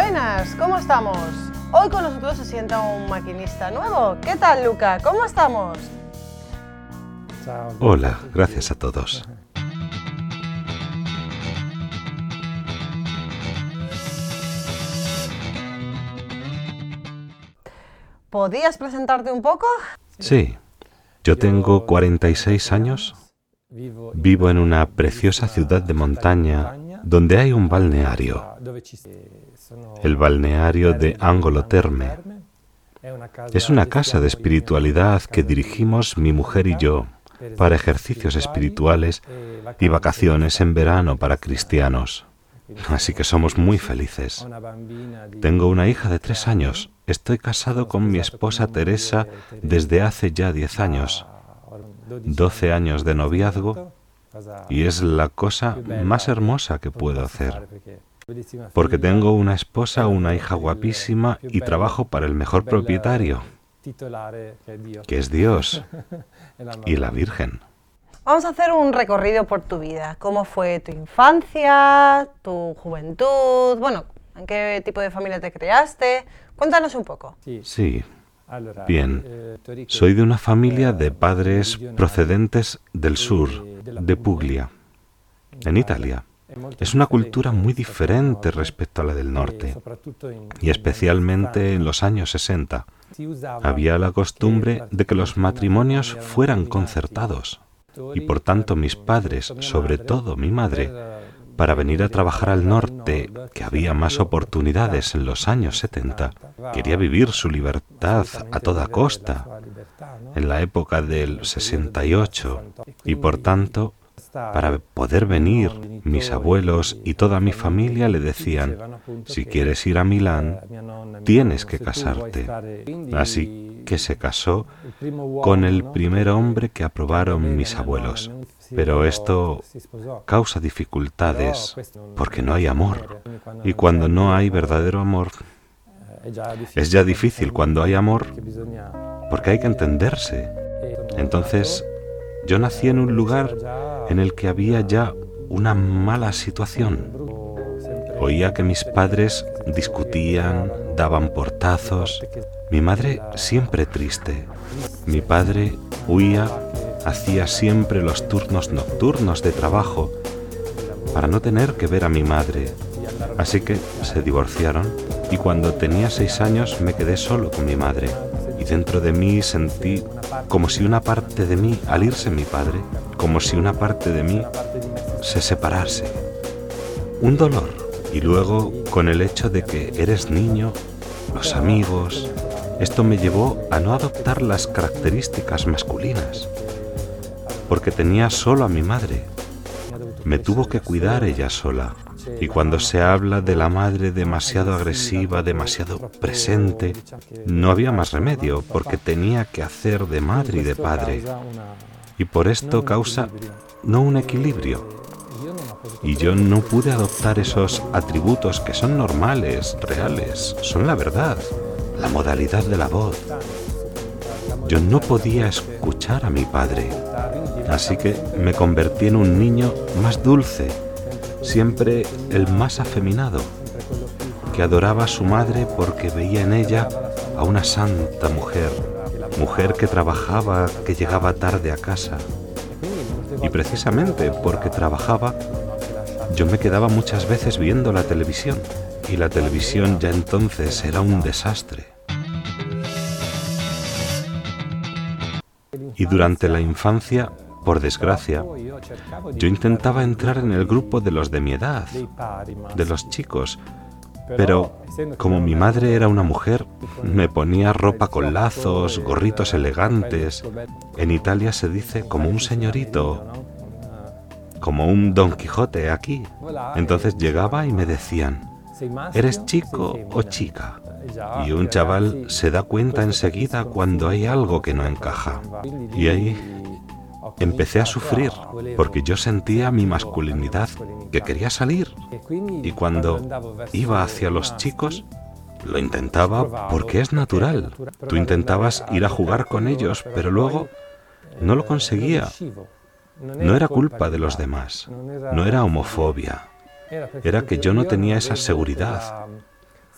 Buenas, ¿cómo estamos? Hoy con nosotros se sienta un maquinista nuevo. ¿Qué tal, Luca? ¿Cómo estamos? Hola, gracias a todos. ¿Podías presentarte un poco? Sí, yo tengo 46 años, vivo en una preciosa ciudad de montaña donde hay un balneario, el balneario de Angolo Terme. Es una casa de espiritualidad que dirigimos mi mujer y yo para ejercicios espirituales y vacaciones en verano para cristianos. Así que somos muy felices. Tengo una hija de tres años. Estoy casado con mi esposa Teresa desde hace ya diez años. Doce años de noviazgo y es la cosa más hermosa que puedo hacer. Porque tengo una esposa, una hija guapísima y trabajo para el mejor propietario, que es Dios y la Virgen. Vamos a hacer un recorrido por tu vida. ¿Cómo fue tu infancia, tu juventud? Bueno, ¿en qué tipo de familia te creaste? Cuéntanos un poco. Sí. Bien. Soy de una familia de padres procedentes del sur, de Puglia, en Italia. Es una cultura muy diferente respecto a la del norte, y especialmente en los años 60. Había la costumbre de que los matrimonios fueran concertados y por tanto mis padres, sobre todo mi madre, para venir a trabajar al norte, que había más oportunidades en los años 70, quería vivir su libertad a toda costa, en la época del 68, y por tanto, para poder venir, mis abuelos y toda mi familia le decían, si quieres ir a Milán, tienes que casarte. Así que se casó con el primer hombre que aprobaron mis abuelos. Pero esto causa dificultades porque no hay amor. Y cuando no hay verdadero amor, es ya difícil cuando hay amor porque hay que entenderse. Entonces, yo nací en un lugar en el que había ya una mala situación. Oía que mis padres discutían, daban portazos. Mi madre siempre triste. Mi padre huía, hacía siempre los turnos nocturnos de trabajo para no tener que ver a mi madre. Así que se divorciaron y cuando tenía seis años me quedé solo con mi madre. Dentro de mí sentí como si una parte de mí, al irse mi padre, como si una parte de mí se separase. Un dolor. Y luego con el hecho de que eres niño, los amigos, esto me llevó a no adoptar las características masculinas, porque tenía solo a mi madre. Me tuvo que cuidar ella sola. Y cuando se habla de la madre demasiado agresiva, demasiado presente, no había más remedio, porque tenía que hacer de madre y de padre y por esto causa no un equilibrio. Y yo no pude adoptar esos atributos que son normales, reales, son la verdad, la modalidad de la voz. Yo no podía escuchar a mi padre, así que me convertí en un niño más dulce, siempre el más afeminado, que adoraba a su madre porque veía en ella a una santa mujer mujer que trabajaba, que llegaba tarde a casa. Y precisamente porque trabajaba, yo me quedaba muchas veces viendo la televisión. Y la televisión ya entonces era un desastre. Y durante la infancia, por desgracia, yo intentaba entrar en el grupo de los de mi edad, de los chicos, pero como mi madre era una mujer, me ponía ropa con lazos, gorritos elegantes. En Italia se dice como un señorito, como un Don Quijote aquí. Entonces llegaba y me decían, ¿eres chico o chica? Y un chaval se da cuenta enseguida cuando hay algo que no encaja. Y ahí empecé a sufrir porque yo sentía mi masculinidad que quería salir. Y cuando iba hacia los chicos, lo intentaba porque es natural. Tú intentabas ir a jugar con ellos, pero luego no lo conseguía. No era culpa de los demás, no era homofobia, era que yo no tenía esa seguridad,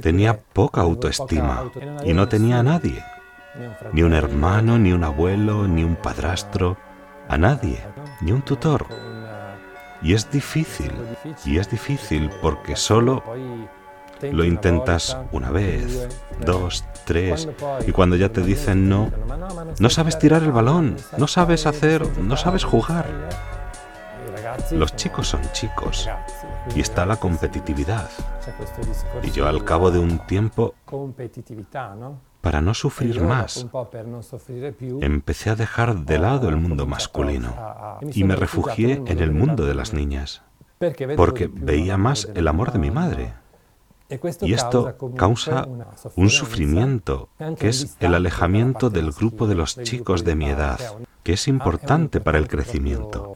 tenía poca autoestima y no tenía a nadie, ni un hermano, ni un abuelo, ni un padrastro, a nadie, ni un tutor. Y es difícil, y es difícil porque solo lo intentas una vez, dos, tres, y cuando ya te dicen no, no sabes tirar el balón, no sabes hacer, no sabes jugar. Los chicos son chicos. Y está la competitividad. Y yo al cabo de un tiempo, para no sufrir más, empecé a dejar de lado el mundo masculino y me refugié en el mundo de las niñas, porque veía más el amor de mi madre. Y esto causa un sufrimiento, que es el alejamiento del grupo de los chicos de mi edad, que es importante para el crecimiento.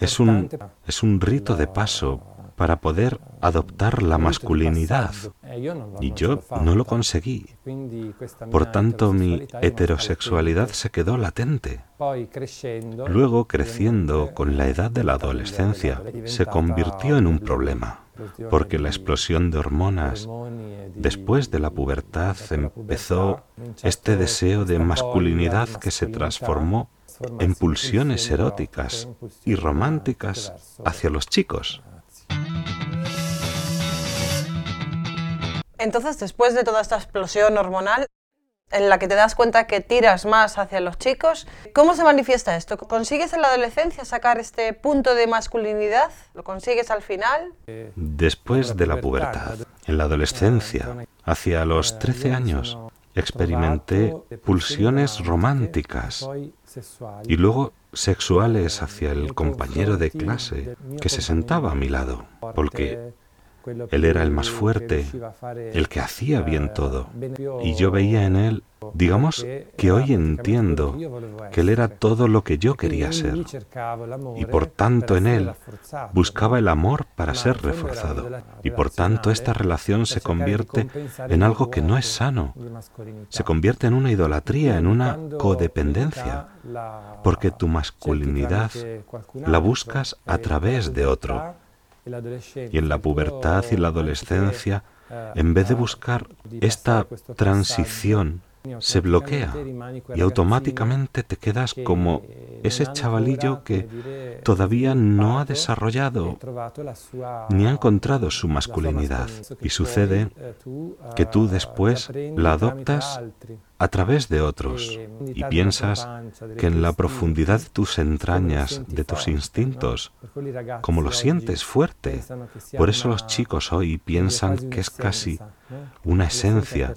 Es un, es un rito de paso para poder adoptar la masculinidad. Y yo no lo conseguí. Por tanto, mi heterosexualidad se quedó latente. Luego, creciendo con la edad de la adolescencia, se convirtió en un problema porque la explosión de hormonas después de la pubertad empezó este deseo de masculinidad que se transformó en pulsiones eróticas y románticas hacia los chicos. Entonces, después de toda esta explosión hormonal, en la que te das cuenta que tiras más hacia los chicos. ¿Cómo se manifiesta esto? ¿Consigues en la adolescencia sacar este punto de masculinidad? ¿Lo consigues al final? Después de la pubertad, en la adolescencia, hacia los 13 años, experimenté pulsiones románticas y luego sexuales hacia el compañero de clase que se sentaba a mi lado, porque él era el más fuerte, el que hacía bien todo. Y yo veía en él, digamos que hoy entiendo que él era todo lo que yo quería ser. Y por tanto en él buscaba el amor para ser reforzado. Y por tanto esta relación se convierte en algo que no es sano. Se convierte en una idolatría, en una codependencia. Porque tu masculinidad la buscas a través de otro y en la pubertad y la adolescencia, en vez de buscar esta transición, se bloquea y automáticamente te quedas como ese chavalillo que todavía no ha desarrollado ni ha encontrado su masculinidad. Y sucede que tú después la adoptas a través de otros y piensas que en la profundidad de tus entrañas, de tus instintos, como lo sientes fuerte, por eso los chicos hoy piensan que es casi una esencia,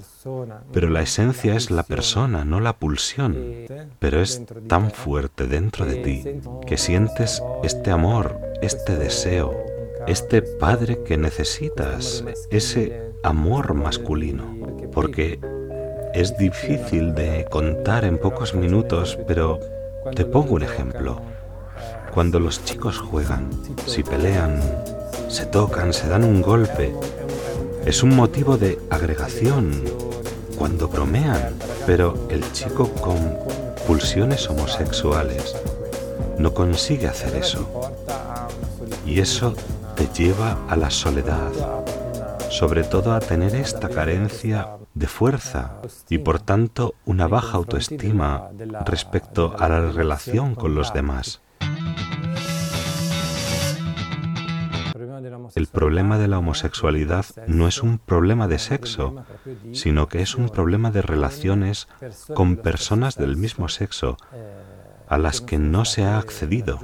pero la esencia es la persona, no la pulsión, pero es tan fuerte dentro de ti que sientes este amor, este deseo, este padre que necesitas, ese amor masculino, porque es difícil de contar en pocos minutos, pero te pongo un ejemplo. Cuando los chicos juegan, si pelean, se tocan, se dan un golpe, es un motivo de agregación. Cuando bromean, pero el chico con pulsiones homosexuales no consigue hacer eso. Y eso te lleva a la soledad, sobre todo a tener esta carencia de fuerza y por tanto una baja autoestima respecto a la relación con los demás. El problema de la homosexualidad no es un problema de sexo, sino que es un problema de relaciones con personas del mismo sexo a las que no se ha accedido.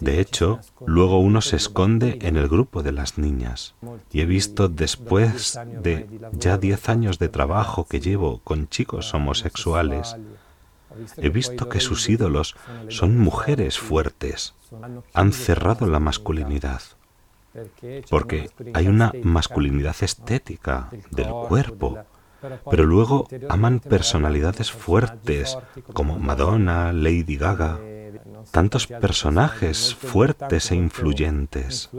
De hecho, luego uno se esconde en el grupo de las niñas. Y he visto después de ya diez años de trabajo que llevo con chicos homosexuales, he visto que sus ídolos son mujeres fuertes. Han cerrado la masculinidad. Porque hay una masculinidad estética del cuerpo, pero luego aman personalidades fuertes como Madonna, Lady Gaga, tantos personajes fuertes e influyentes,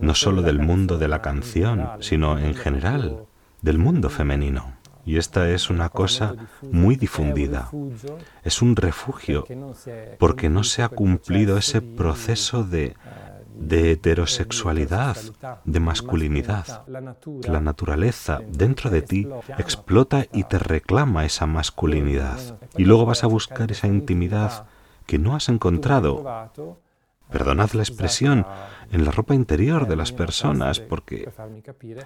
no solo del mundo de la canción, sino en general del mundo femenino. Y esta es una cosa muy difundida. Es un refugio porque no se ha cumplido ese proceso de de heterosexualidad, de masculinidad. La naturaleza dentro de ti explota y te reclama esa masculinidad. Y luego vas a buscar esa intimidad que no has encontrado perdonad la expresión, en la ropa interior de las personas, porque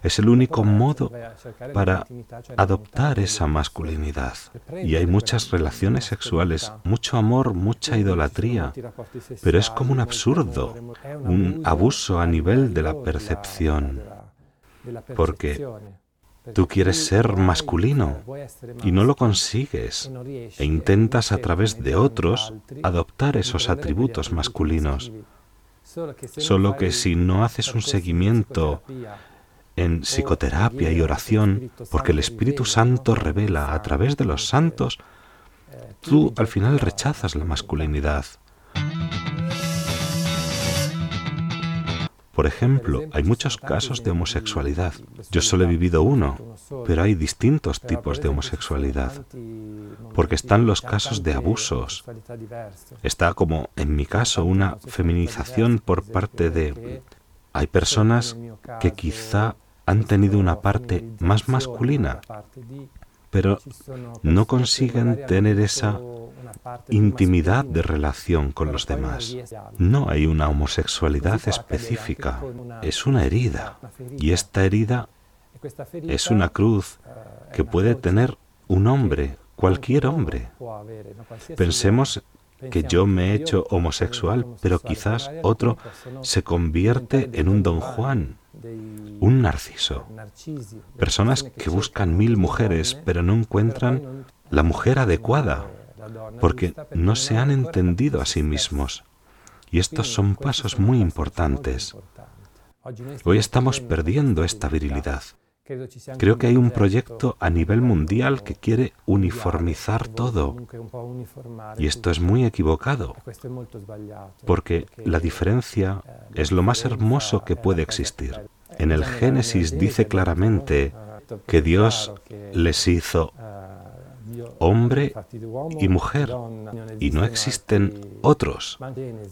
es el único modo para adoptar esa masculinidad. Y hay muchas relaciones sexuales, mucho amor, mucha idolatría, pero es como un absurdo, un abuso a nivel de la percepción, porque Tú quieres ser masculino y no lo consigues e intentas a través de otros adoptar esos atributos masculinos. Solo que si no haces un seguimiento en psicoterapia y oración, porque el Espíritu Santo revela a través de los santos, tú al final rechazas la masculinidad. Por ejemplo, hay muchos casos de homosexualidad. Yo solo he vivido uno, pero hay distintos tipos de homosexualidad. Porque están los casos de abusos. Está como, en mi caso, una feminización por parte de... Hay personas que quizá han tenido una parte más masculina, pero no consiguen tener esa intimidad de relación con los demás. No hay una homosexualidad específica, es una herida. Y esta herida es una cruz que puede tener un hombre, cualquier hombre. Pensemos que yo me he hecho homosexual, pero quizás otro se convierte en un don Juan, un narciso. Personas que buscan mil mujeres, pero no encuentran la mujer adecuada porque no se han entendido a sí mismos. Y estos son pasos muy importantes. Hoy estamos perdiendo esta virilidad. Creo que hay un proyecto a nivel mundial que quiere uniformizar todo. Y esto es muy equivocado, porque la diferencia es lo más hermoso que puede existir. En el Génesis dice claramente que Dios les hizo hombre y mujer, y no existen otros.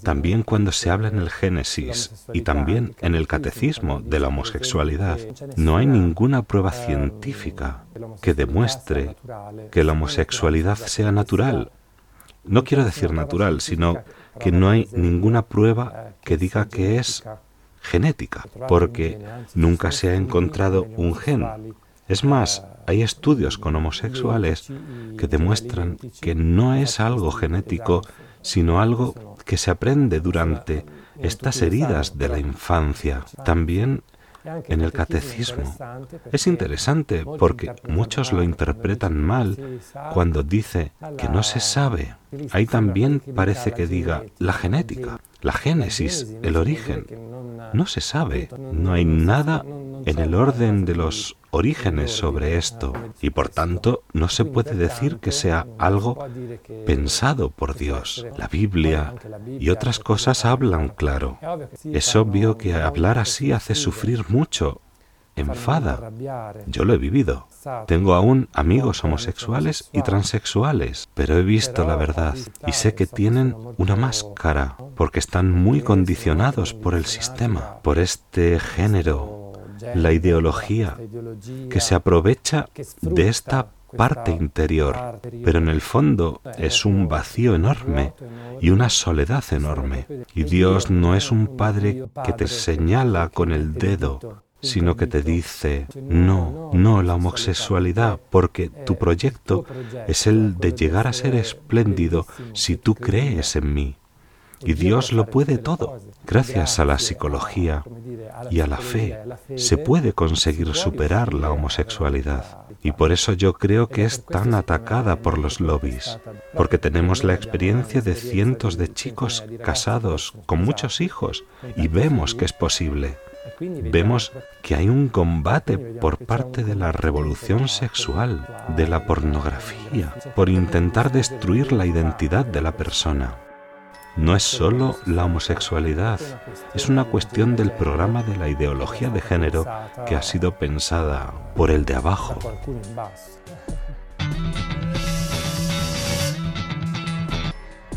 También cuando se habla en el Génesis y también en el catecismo de la homosexualidad, no hay ninguna prueba científica que demuestre que la homosexualidad sea natural. No quiero decir natural, sino que no hay ninguna prueba que diga que es genética, porque nunca se ha encontrado un gen. Es más, hay estudios con homosexuales que demuestran que no es algo genético, sino algo que se aprende durante estas heridas de la infancia. También en el catecismo. Es interesante porque muchos lo interpretan mal cuando dice que no se sabe. Ahí también parece que diga la genética, la génesis, el origen. No se sabe. No hay nada en el orden de los orígenes sobre esto y por tanto no se puede decir que sea algo pensado por Dios. La Biblia y otras cosas hablan claro. Es obvio que hablar así hace sufrir mucho, enfada. Yo lo he vivido. Tengo aún amigos homosexuales y transexuales, pero he visto la verdad y sé que tienen una máscara porque están muy condicionados por el sistema, por este género la ideología que se aprovecha de esta parte interior, pero en el fondo es un vacío enorme y una soledad enorme. Y Dios no es un Padre que te señala con el dedo, sino que te dice, no, no la homosexualidad, porque tu proyecto es el de llegar a ser espléndido si tú crees en mí. Y Dios lo puede todo. Gracias a la psicología y a la fe se puede conseguir superar la homosexualidad. Y por eso yo creo que es tan atacada por los lobbies, porque tenemos la experiencia de cientos de chicos casados con muchos hijos y vemos que es posible. Vemos que hay un combate por parte de la revolución sexual, de la pornografía, por intentar destruir la identidad de la persona. No es solo la homosexualidad, es una cuestión del programa de la ideología de género que ha sido pensada por el de abajo.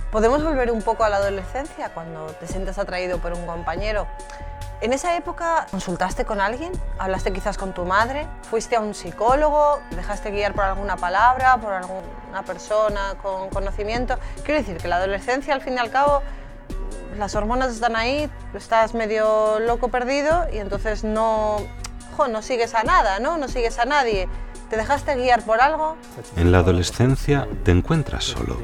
Podemos volver un poco a la adolescencia, cuando te sientes atraído por un compañero. ¿En esa época consultaste con alguien? ¿Hablaste quizás con tu madre? ¿Fuiste a un psicólogo? ¿Dejaste guiar por alguna palabra, por alguna persona con conocimiento? Quiero decir que la adolescencia, al fin y al cabo, las hormonas están ahí, estás medio loco perdido y entonces no, no sigues a nada, ¿no? No sigues a nadie. ¿Te dejaste guiar por algo? En la adolescencia te encuentras solo,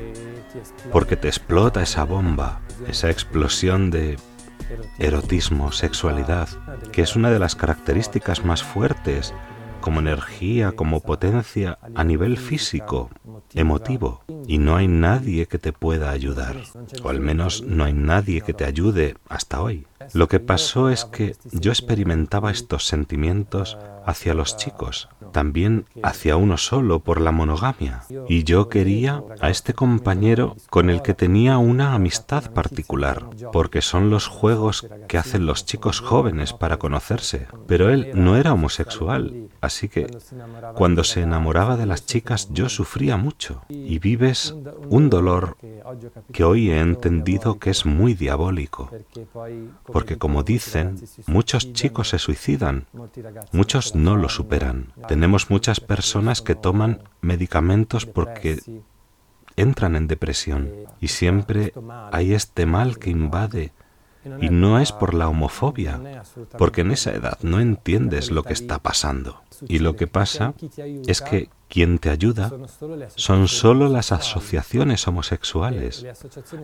porque te explota esa bomba, esa explosión de erotismo, sexualidad, que es una de las características más fuertes como energía, como potencia a nivel físico, emotivo, y no hay nadie que te pueda ayudar, o al menos no hay nadie que te ayude hasta hoy. Lo que pasó es que yo experimentaba estos sentimientos hacia los chicos, también hacia uno solo por la monogamia. Y yo quería a este compañero con el que tenía una amistad particular, porque son los juegos que hacen los chicos jóvenes para conocerse. Pero él no era homosexual, así que cuando se enamoraba de las chicas yo sufría mucho. Y vives un dolor que hoy he entendido que es muy diabólico, porque como dicen, muchos chicos se suicidan, muchos no lo superan. Tenemos muchas personas que toman medicamentos porque entran en depresión y siempre hay este mal que invade y no es por la homofobia, porque en esa edad no entiendes lo que está pasando. Y lo que pasa es que quien te ayuda son solo las asociaciones homosexuales.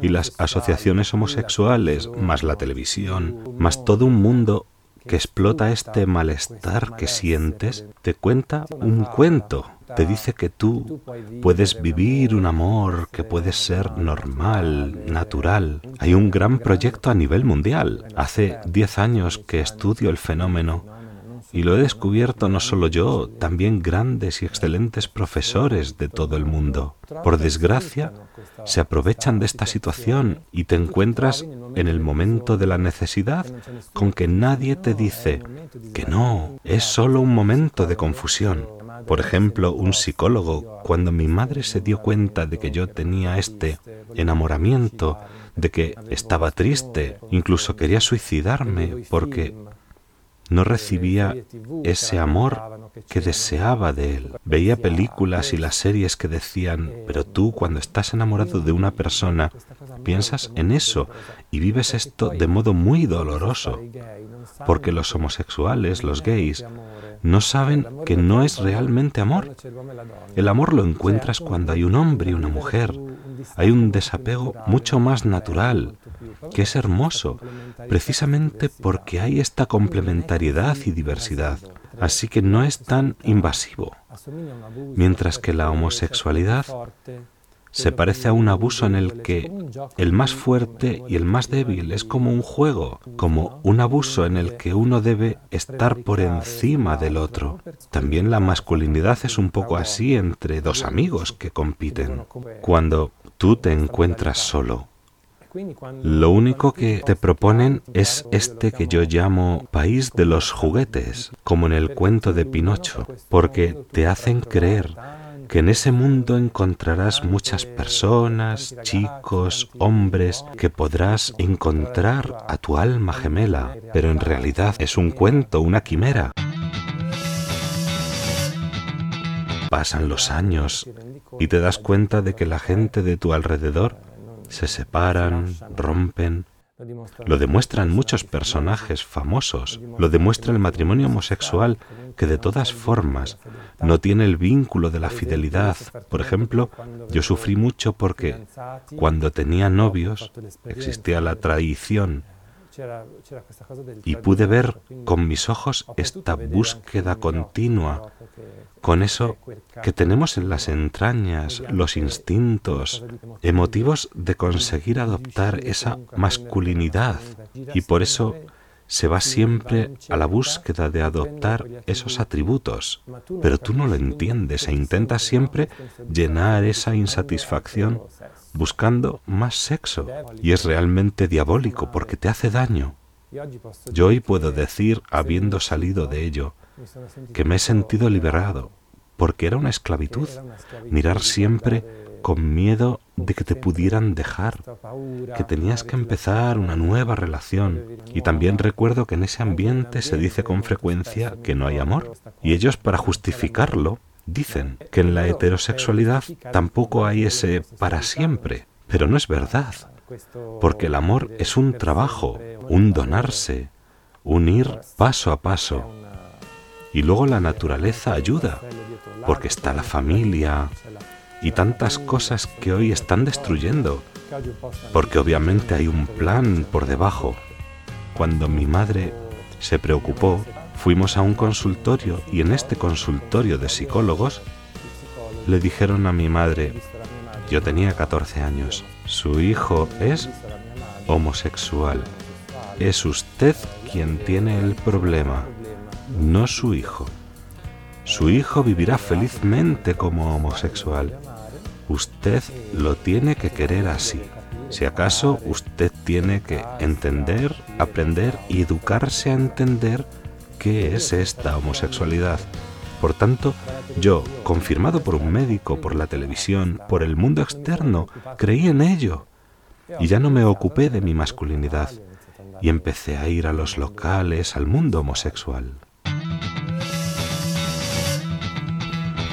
Y las asociaciones homosexuales, más la televisión, más todo un mundo que explota este malestar que sientes, te cuenta un cuento. Te dice que tú puedes vivir un amor que puede ser normal, natural. Hay un gran proyecto a nivel mundial. Hace 10 años que estudio el fenómeno y lo he descubierto no solo yo, también grandes y excelentes profesores de todo el mundo. Por desgracia, se aprovechan de esta situación y te encuentras en el momento de la necesidad con que nadie te dice que no, es solo un momento de confusión. Por ejemplo, un psicólogo, cuando mi madre se dio cuenta de que yo tenía este enamoramiento, de que estaba triste, incluso quería suicidarme porque no recibía ese amor que deseaba de él. Veía películas y las series que decían, pero tú cuando estás enamorado de una persona, piensas en eso y vives esto de modo muy doloroso, porque los homosexuales, los gays, no saben que no es realmente amor. El amor lo encuentras cuando hay un hombre y una mujer. Hay un desapego mucho más natural, que es hermoso, precisamente porque hay esta complementariedad y diversidad, así que no es tan invasivo, mientras que la homosexualidad se parece a un abuso en el que el más fuerte y el más débil es como un juego, como un abuso en el que uno debe estar por encima del otro. También la masculinidad es un poco así entre dos amigos que compiten. Cuando tú te encuentras solo, lo único que te proponen es este que yo llamo país de los juguetes, como en el cuento de Pinocho, porque te hacen creer que en ese mundo encontrarás muchas personas, chicos, hombres, que podrás encontrar a tu alma gemela, pero en realidad es un cuento, una quimera. Pasan los años y te das cuenta de que la gente de tu alrededor se separan, rompen. Lo demuestran muchos personajes famosos, lo demuestra el matrimonio homosexual que de todas formas no tiene el vínculo de la fidelidad. Por ejemplo, yo sufrí mucho porque cuando tenía novios existía la traición y pude ver con mis ojos esta búsqueda continua, con eso que tenemos en las entrañas, los instintos emotivos de conseguir adoptar esa masculinidad. Y por eso se va siempre a la búsqueda de adoptar esos atributos, pero tú no lo entiendes e intentas siempre llenar esa insatisfacción buscando más sexo y es realmente diabólico porque te hace daño. Yo hoy puedo decir, habiendo salido de ello, que me he sentido liberado, porque era una esclavitud mirar siempre con miedo de que te pudieran dejar, que tenías que empezar una nueva relación. Y también recuerdo que en ese ambiente se dice con frecuencia que no hay amor. Y ellos para justificarlo dicen que en la heterosexualidad tampoco hay ese para siempre. Pero no es verdad, porque el amor es un trabajo, un donarse, un ir paso a paso. Y luego la naturaleza ayuda, porque está la familia, y tantas cosas que hoy están destruyendo, porque obviamente hay un plan por debajo. Cuando mi madre se preocupó, fuimos a un consultorio y en este consultorio de psicólogos le dijeron a mi madre, yo tenía 14 años, su hijo es homosexual. Es usted quien tiene el problema, no su hijo. Su hijo vivirá felizmente como homosexual. Usted lo tiene que querer así. Si acaso usted tiene que entender, aprender y educarse a entender qué es esta homosexualidad. Por tanto, yo, confirmado por un médico, por la televisión, por el mundo externo, creí en ello. Y ya no me ocupé de mi masculinidad. Y empecé a ir a los locales, al mundo homosexual.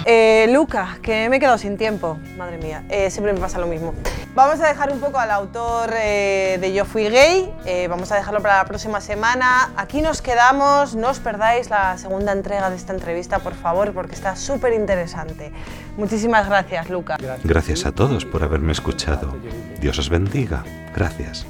Eh, Luca, que me he quedado sin tiempo. Madre mía, eh, siempre me pasa lo mismo. Vamos a dejar un poco al autor eh, de Yo Fui Gay, eh, vamos a dejarlo para la próxima semana. Aquí nos quedamos, no os perdáis la segunda entrega de esta entrevista, por favor, porque está súper interesante. Muchísimas gracias, Luca. Gracias a todos por haberme escuchado. Dios os bendiga. Gracias.